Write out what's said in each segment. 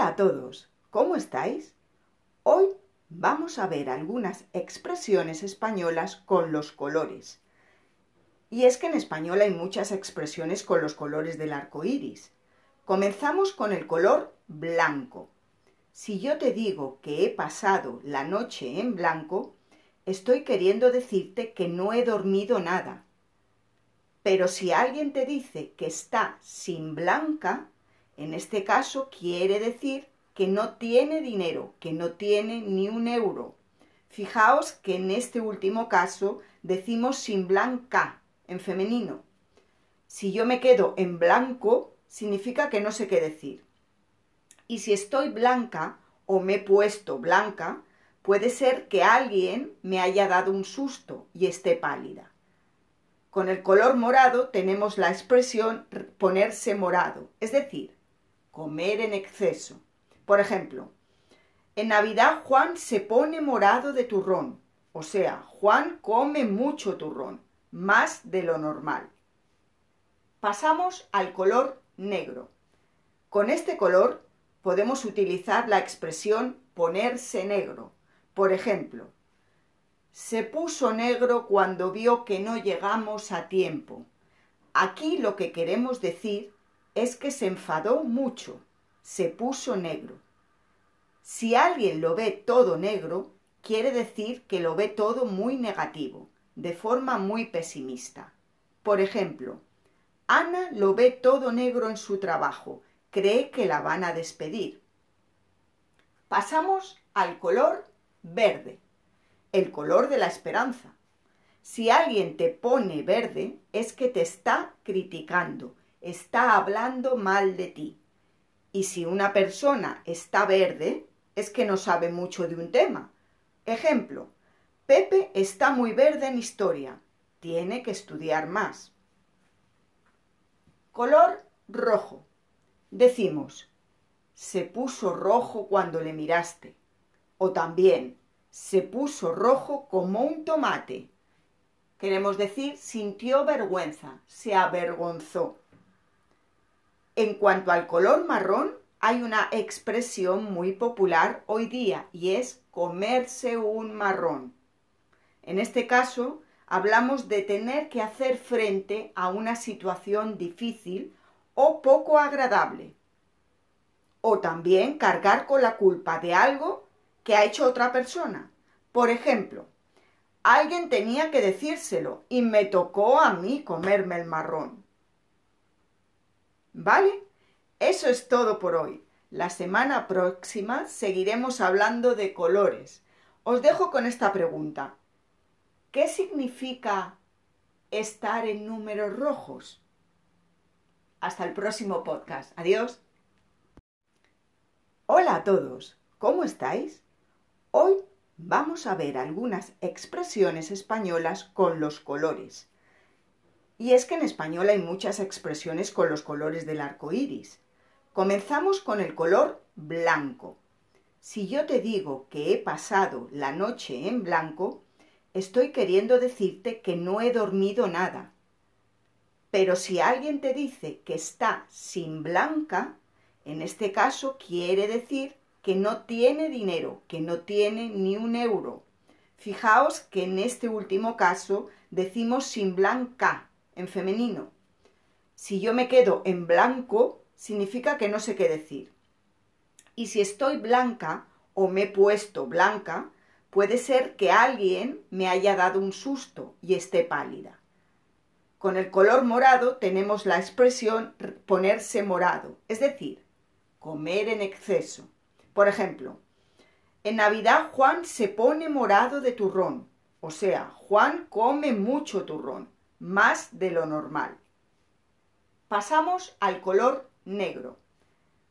Hola a todos, ¿cómo estáis? Hoy vamos a ver algunas expresiones españolas con los colores. Y es que en español hay muchas expresiones con los colores del arco iris. Comenzamos con el color blanco. Si yo te digo que he pasado la noche en blanco, estoy queriendo decirte que no he dormido nada. Pero si alguien te dice que está sin blanca, en este caso quiere decir que no tiene dinero, que no tiene ni un euro. Fijaos que en este último caso decimos sin blanca, en femenino. Si yo me quedo en blanco, significa que no sé qué decir. Y si estoy blanca o me he puesto blanca, puede ser que alguien me haya dado un susto y esté pálida. Con el color morado tenemos la expresión ponerse morado, es decir, comer en exceso. Por ejemplo, en Navidad Juan se pone morado de turrón, o sea, Juan come mucho turrón, más de lo normal. Pasamos al color negro. Con este color podemos utilizar la expresión ponerse negro. Por ejemplo, se puso negro cuando vio que no llegamos a tiempo. Aquí lo que queremos decir es que se enfadó mucho, se puso negro. Si alguien lo ve todo negro, quiere decir que lo ve todo muy negativo, de forma muy pesimista. Por ejemplo, Ana lo ve todo negro en su trabajo, cree que la van a despedir. Pasamos al color verde, el color de la esperanza. Si alguien te pone verde, es que te está criticando, está hablando mal de ti. Y si una persona está verde, es que no sabe mucho de un tema. Ejemplo, Pepe está muy verde en historia. Tiene que estudiar más. Color rojo. Decimos, se puso rojo cuando le miraste. O también, se puso rojo como un tomate. Queremos decir, sintió vergüenza, se avergonzó. En cuanto al color marrón, hay una expresión muy popular hoy día y es comerse un marrón. En este caso, hablamos de tener que hacer frente a una situación difícil o poco agradable. O también cargar con la culpa de algo que ha hecho otra persona. Por ejemplo, alguien tenía que decírselo y me tocó a mí comerme el marrón. ¿Vale? Eso es todo por hoy. La semana próxima seguiremos hablando de colores. Os dejo con esta pregunta. ¿Qué significa estar en números rojos? Hasta el próximo podcast. Adiós. Hola a todos. ¿Cómo estáis? Hoy vamos a ver algunas expresiones españolas con los colores. Y es que en español hay muchas expresiones con los colores del arco iris. Comenzamos con el color blanco. Si yo te digo que he pasado la noche en blanco, estoy queriendo decirte que no he dormido nada. Pero si alguien te dice que está sin blanca, en este caso quiere decir que no tiene dinero, que no tiene ni un euro. Fijaos que en este último caso decimos sin blanca, en femenino. Si yo me quedo en blanco, significa que no sé qué decir. Y si estoy blanca o me he puesto blanca, puede ser que alguien me haya dado un susto y esté pálida. Con el color morado tenemos la expresión ponerse morado, es decir, comer en exceso. Por ejemplo, en Navidad Juan se pone morado de turrón, o sea, Juan come mucho turrón más de lo normal. Pasamos al color negro.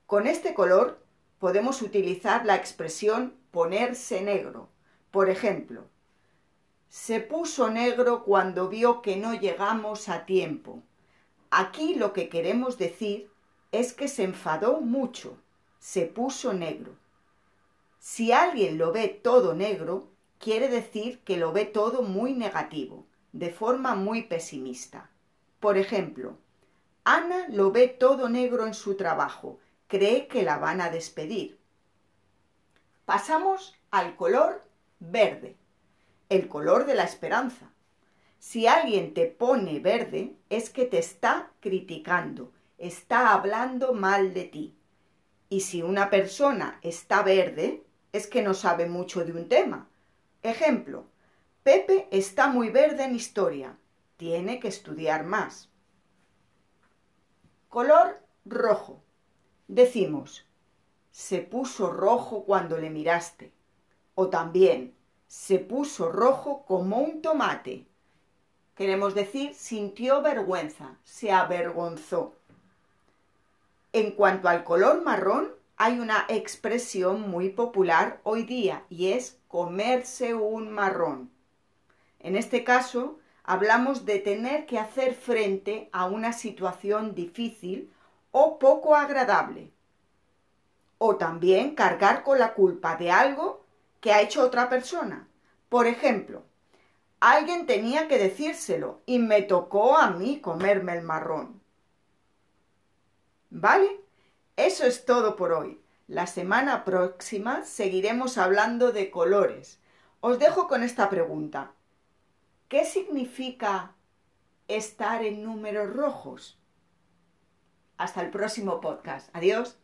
Con este color podemos utilizar la expresión ponerse negro. Por ejemplo, se puso negro cuando vio que no llegamos a tiempo. Aquí lo que queremos decir es que se enfadó mucho, se puso negro. Si alguien lo ve todo negro, quiere decir que lo ve todo muy negativo de forma muy pesimista. Por ejemplo, Ana lo ve todo negro en su trabajo, cree que la van a despedir. Pasamos al color verde, el color de la esperanza. Si alguien te pone verde es que te está criticando, está hablando mal de ti. Y si una persona está verde es que no sabe mucho de un tema. Ejemplo, Pepe está muy verde en historia, tiene que estudiar más. Color rojo. Decimos, se puso rojo cuando le miraste. O también, se puso rojo como un tomate. Queremos decir, sintió vergüenza, se avergonzó. En cuanto al color marrón, hay una expresión muy popular hoy día y es comerse un marrón. En este caso, hablamos de tener que hacer frente a una situación difícil o poco agradable. O también cargar con la culpa de algo que ha hecho otra persona. Por ejemplo, alguien tenía que decírselo y me tocó a mí comerme el marrón. ¿Vale? Eso es todo por hoy. La semana próxima seguiremos hablando de colores. Os dejo con esta pregunta. ¿Qué significa estar en números rojos? Hasta el próximo podcast. Adiós.